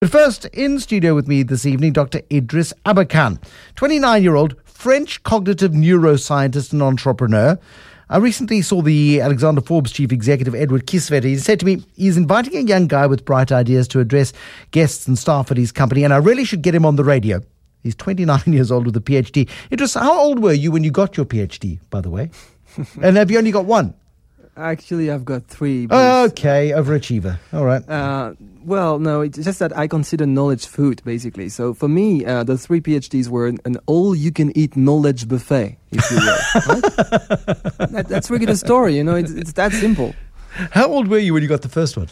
But first, in studio with me this evening, Dr. Idriss Aberkane, 29 year old French cognitive neuroscientist and entrepreneur. I recently saw the Alexander Forbes chief executive, Edward Kieswetter. He said to me he's inviting a young guy with bright ideas to address guests and staff at his company, and I really should get him on the radio. He's 29 years old with a PhD. Idriss, how old were you when you got your PhD, by the way? and have you only got one? Actually, I've got three. okay, overachiever. All right. Uh, well, no, it's just that I consider knowledge food, basically. So for me, uh, the three PhDs were an, an all-you-can-eat knowledge buffet, if you will. that, that's really the story, you know. It's, it's that simple. How old were you when you got the first one?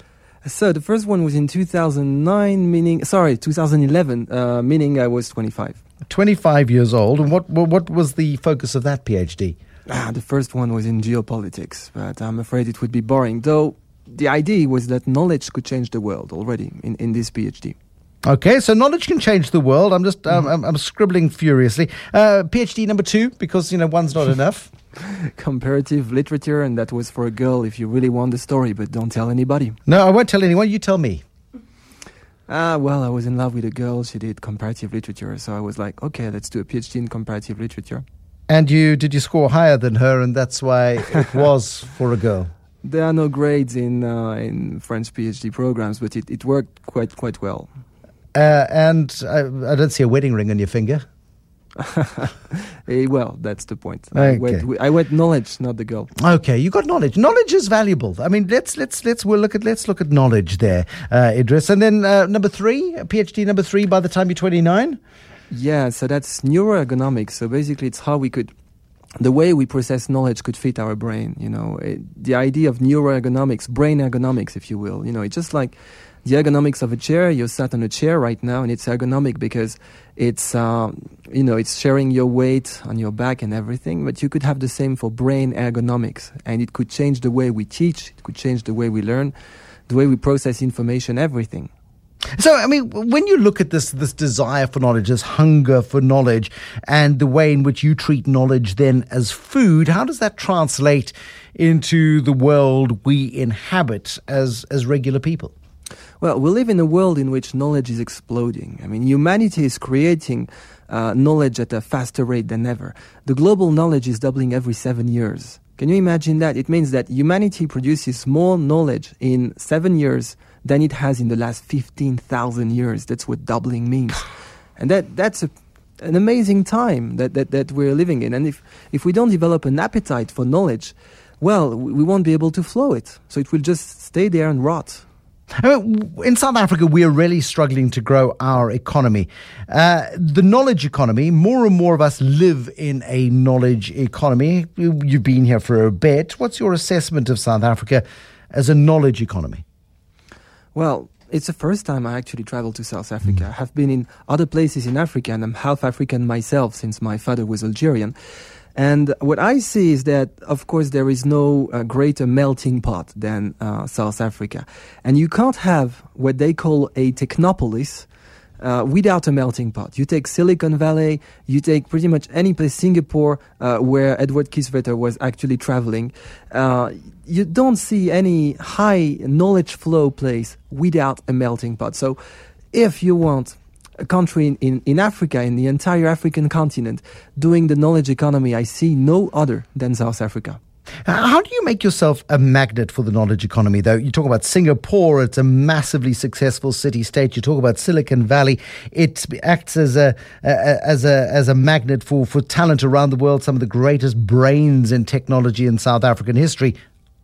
So the first one was in 2009, meaning sorry, 2011, uh, meaning I was 25. 25 years old, and what what was the focus of that PhD? Ah, the first one was in geopolitics, but I'm afraid it would be boring. Though the idea was that knowledge could change the world already in, in this PhD. Okay, so knowledge can change the world. I'm just um, I'm, I'm scribbling furiously. Uh, PhD number two because you know one's not enough. Comparative literature, and that was for a girl if you really want the story, but don't tell anybody. No, I won't tell anyone. You tell me. Ah, well, I was in love with a girl. She did comparative literature, so I was like, okay, let's do a PhD in comparative literature. And you did you score higher than her, and that's why it was for a girl. There are no grades in uh, in French PhD programs, but it, it worked quite quite well. Uh, and I, I don't see a wedding ring on your finger. Eh, well, that's the point. Okay. I, went, I went knowledge, not the girl. Okay, you got knowledge. Knowledge is valuable. I mean, let's let's let's we'll look at let's look at knowledge there, uh, Idriss. And then uh, number three, PhD number three. By the time you're 29, Yeah, so that's neuroergonomics. So basically, it's how we could, the way we process knowledge could fit our brain. You know, it, the idea of neuroergonomics, brain ergonomics, if you will. You know, it's just like the ergonomics of a chair. You're sat on a chair right now, and it's ergonomic because it's, um, you know, it's sharing your weight on your back and everything. But you could have the same for brain ergonomics, and it could change the way we teach. It could change the way we learn, the way we process information, everything. So, I mean, when you look at this this desire for knowledge, this hunger for knowledge, and the way in which you treat knowledge then as food, how does that translate into the world we inhabit as as regular people? Well, we live in a world in which knowledge is exploding. I mean, humanity is creating uh, knowledge at a faster rate than ever. The global knowledge is doubling every seven years. Can you imagine that? It means that humanity produces more knowledge in seven years than it has in the last 15,000 years. That's what doubling means. And that, that's a, an amazing time that, that, that we're living in. And if, if we don't develop an appetite for knowledge, well, we we won't be able to flow it. So it will just stay there and rot. I mean, in South Africa, we are really struggling to grow our economy. Uh, the knowledge economy, more and more of us live in a knowledge economy. You- You've been here for a bit. What's your assessment of South Africa as a knowledge economy? Well, it's the first time I actually traveled to South Africa. I have been in other places in Africa, and I'm half African myself since my father was Algerian. And what I see is that, of course, there is no uh, greater melting pot than uh, South Africa. And you can't have what they call a technopolis uh, without a melting pot. You take Silicon Valley, you take pretty much any place, Singapore, uh, where Edward Kieswetter was actually traveling. Uh, you don't see any high knowledge flow place without a melting pot. So, if you want a country in, in, in Africa, in the entire African continent, doing the knowledge economy, I see no other than South Africa. How do you make yourself a magnet for the knowledge economy, though? You talk about Singapore, it's a massively successful city state. You talk about Silicon Valley, it acts as a, a as a as a magnet for, for talent around the world. Some of the greatest brains in technology in South African history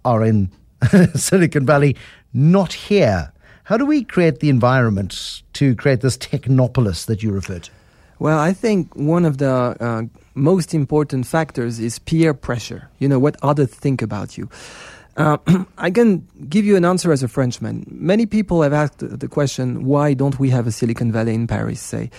are in Silicon Valley, not here. How do we create the environment to create this technopolis that you refer to? Well, I think one of the uh, most important factors is peer pressure. You know, what others think about you. Uh, I can give you an answer as a Frenchman. Many people have asked the- the question, why don't we have a Silicon Valley in Paris, say?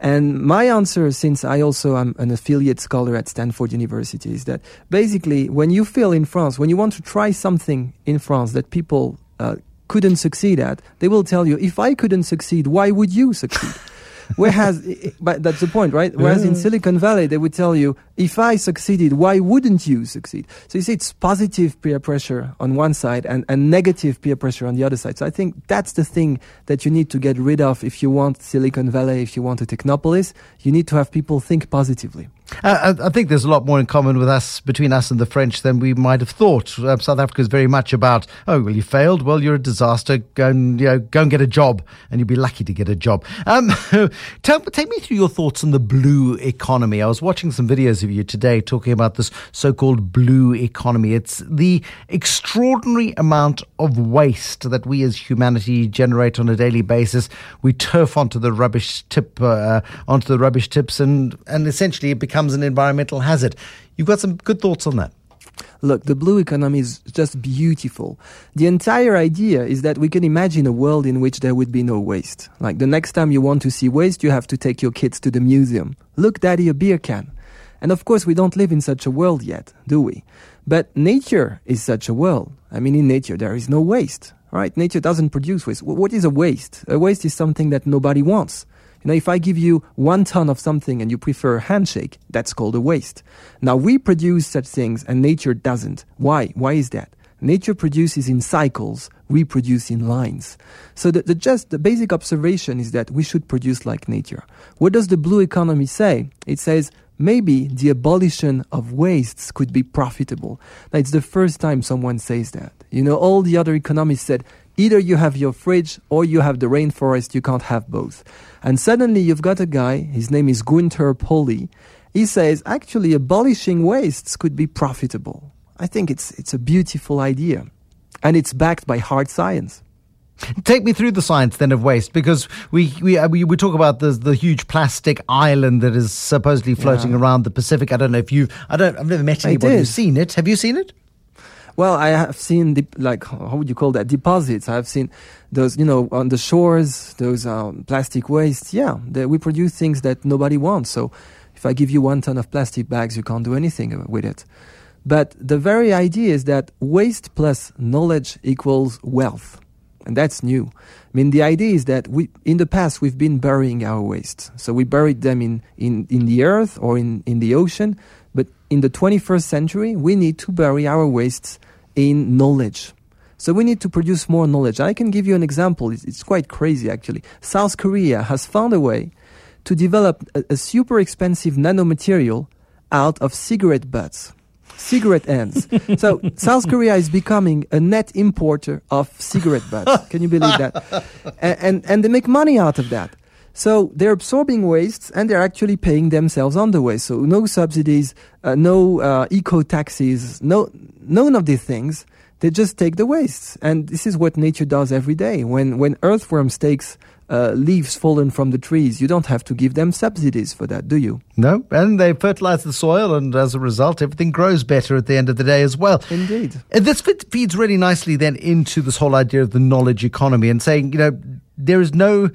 And my answer, since I also am an affiliate scholar at Stanford University, is that basically when you feel in France, when you want to try something in France that people uh, couldn't succeed at, they will tell you, if I couldn't succeed, why would you succeed? Whereas, but that's the point, right? Whereas in Silicon Valley, they would tell you, if I succeeded, why wouldn't you succeed? So you see, it's positive peer pressure on one side and, and negative peer pressure on the other side. So I think that's the thing that you need to get rid of if you want Silicon Valley, if you want a technopolis. You need to have people think positively. I think there's a lot more in common with us between us and the French than we might have thought. Uh, South Africa is very much about, oh, well, you failed. Well, you're a disaster. Go and you know, go and get a job, and you'll be lucky to get a job. Um, tell, take me through your thoughts on the blue economy. I was watching some videos of you today talking about this so-called blue economy. It's the extraordinary amount of waste that we as humanity generate on a daily basis. We turf onto the rubbish tip, uh, onto the rubbish tips, and and essentially it becomes becomes an environmental hazard. You've got some good thoughts on that. Look, the blue economy is just beautiful. The entire idea is that we can imagine a world in which there would be no waste. Like the next time you want to see waste, you have to take your kids to the museum. Look, daddy, a beer can. And of course, we don't live in such a world yet, do we? But nature is such a world. I mean, in nature, there is no waste, right? Nature doesn't produce waste. What is a waste? A waste is something that nobody wants. You know, if I give you one ton of something and you prefer a handshake, that's called a waste. Now we produce such things and nature doesn't. Why? Why is that? Nature produces in cycles, we produce in lines. So the, the just the basic observation is that we should produce like nature. What does the blue economy say? It says maybe the abolition of wastes could be profitable. Now it's the first time someone says that. You know, all the other economists said either you have your fridge or you have the rainforest, you can't have both. And suddenly you've got a guy, his name is Gunther Pauli. He says actually abolishing wastes could be profitable. I think it's, it's a beautiful idea. And it's backed by hard science. Take me through the science then of waste, because we we uh, we, we talk about the the huge plastic island that is supposedly floating yeah. around the Pacific. I don't know if you I don't I've never met anybody who's seen it. Have you seen it? Well, I have seen the, like how would you call that deposits. I've seen those, you know, on the shores, those um, plastic waste. Yeah, they, we produce things that nobody wants. So, if I give you one ton of plastic bags, you can't do anything with it. But the very idea is that waste plus knowledge equals wealth, and that's new. I mean, the idea is that we, in the past, we've been burying our waste. So we buried them in, in, in the earth or in, in the ocean. But in the 21st century, we need to bury our wastes in knowledge. So we need to produce more knowledge. I can give you an example. It's, it's quite crazy, actually. South Korea has found a way to develop a, a super expensive nanomaterial out of cigarette butts cigarette ends. so South Korea is becoming a net importer of cigarette butts. Can you believe that? And, and, and they make money out of that. So they're absorbing wastes and they're actually paying themselves on the way. So no subsidies, uh, no uh, eco taxes, no none of these things. They just take the wastes, and this is what nature does every day. When when earthworms takes uh, leaves fallen from the trees, you don't have to give them subsidies for that, do you? No, and they fertilize the soil, and as a result, everything grows better at the end of the day as well. Indeed. And this feeds really nicely then into this whole idea of the knowledge economy and saying, you know, there is no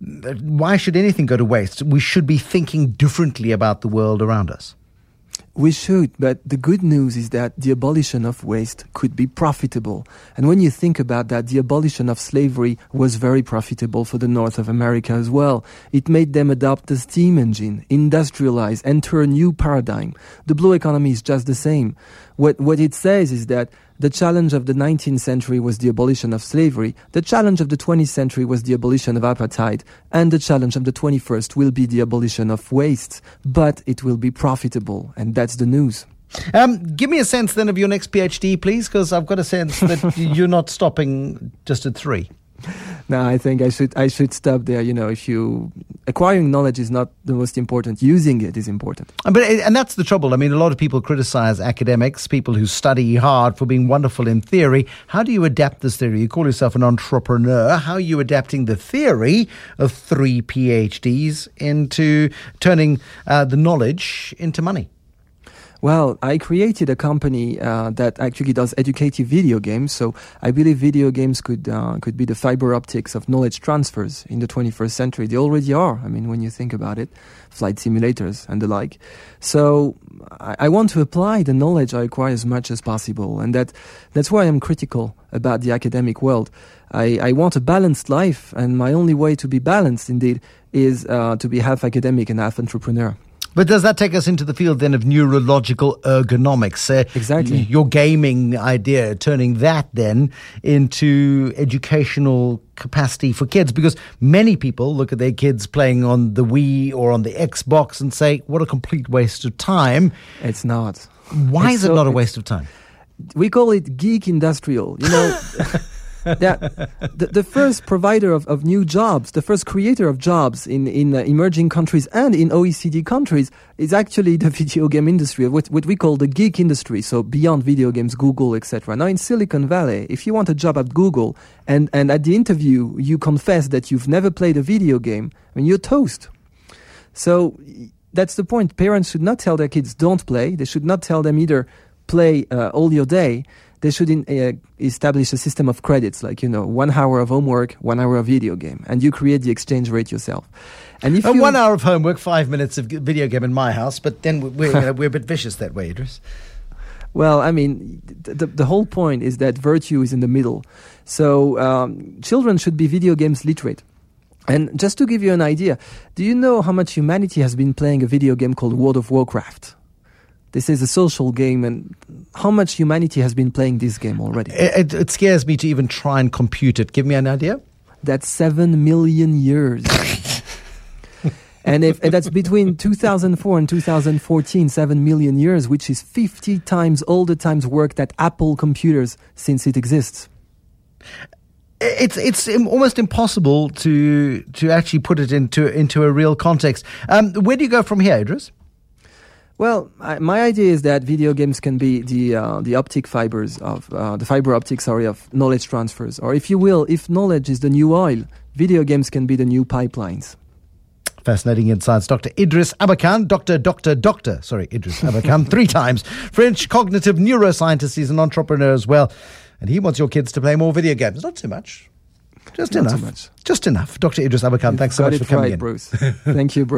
why should anything go to waste? We should be thinking differently about the world around us. We should, but the good news is that the abolition of waste could be profitable. And when you think about that, the abolition of slavery was very profitable for the North of America as well. It made them adopt the steam engine, industrialize, enter a new paradigm. The blue economy is just the same. What, what it says is that the challenge of the 19th century was the abolition of slavery. The challenge of the 20th century was the abolition of apartheid. And the challenge of the 21st will be the abolition of waste. But it will be profitable. And that's the news. Um, give me a sense then of your next PhD, please, because I've got a sense that you're not stopping just at three. no, I think I should I should stop there. You know, if you acquiring knowledge is not the most important, using it is important. But and that's the trouble. I mean, a lot of people criticize academics, people who study hard for being wonderful in theory. How do you adapt this theory? You call yourself an entrepreneur. How are you adapting the theory of three PhDs into turning uh, the knowledge into money? Well, I created a company uh, that actually does educative video games. So I believe video games could uh, could be the fiber optics of knowledge transfers in the 21st century. They already are. I mean, when you think about it, flight simulators and the like. So I, I want to apply the knowledge I acquire as much as possible, and that that's why I'm critical about the academic world. I, I want a balanced life, and my only way to be balanced, indeed, is uh, to be half academic and half entrepreneur. But does that take us into the field then of neurological ergonomics? Uh, Exactly. Your gaming idea, turning that then into educational capacity for kids, because many people look at their kids playing on the Wii or on the Xbox and say, what a complete waste of time. It's not. Why It's is it not a waste of time? we call it geek industrial. You know, that the, the first provider of, of new jobs, the first creator of jobs in in uh, emerging countries and in OECD countries is actually the video game industry, what what we call the geek industry. So beyond video games, Google, etc. Now in Silicon Valley, if you want a job at Google and and at the interview you confess that you've never played a video game, I mean you're toast. So that's the point. Parents should not tell their kids don't play. They should not tell them either play uh, all your day. They should in, uh, establish a system of credits, like you know, one hour of homework, one hour of video game, and you create the exchange rate yourself. And if Uh, you, one hour of homework, five minutes of video game in my house, but then we- we're, know, we're a bit vicious that way, Idriss. Well, I mean, the, the whole point is that virtue is in the middle. So um, children should be video games literate. And just to give you an idea, do you know how much humanity has been playing a video game called World of Warcraft? This is a social game, and how much humanity has been playing this game already? It, it, scares me to even try and compute it. Give me an idea. That's seven million years. and if and that's between 2004 and 2014, seven million years, which is 50 times all the times worked at Apple computers since it exists. It's it's almost impossible to to actually put it into into a real context. Um, where do you go from here, Idriss? Well, I, my idea is that video games can be the uh, the optic fibers of uh, the fiber optic, sorry, of knowledge transfers, or if you will, if knowledge is the new oil, video games can be the new pipelines. Fascinating insights. Dr. Idriss Aberkane, Dr. Dr. Dr. Sorry, Idriss Aberkane, three times. French cognitive neuroscientist. He's an entrepreneur as well. And he wants your kids to play more video games. Not too much. Just Not enough. much. Just enough. Dr. Idriss Aberkane, thanks so much for coming right, in. Bruce. Thank you, Bruce.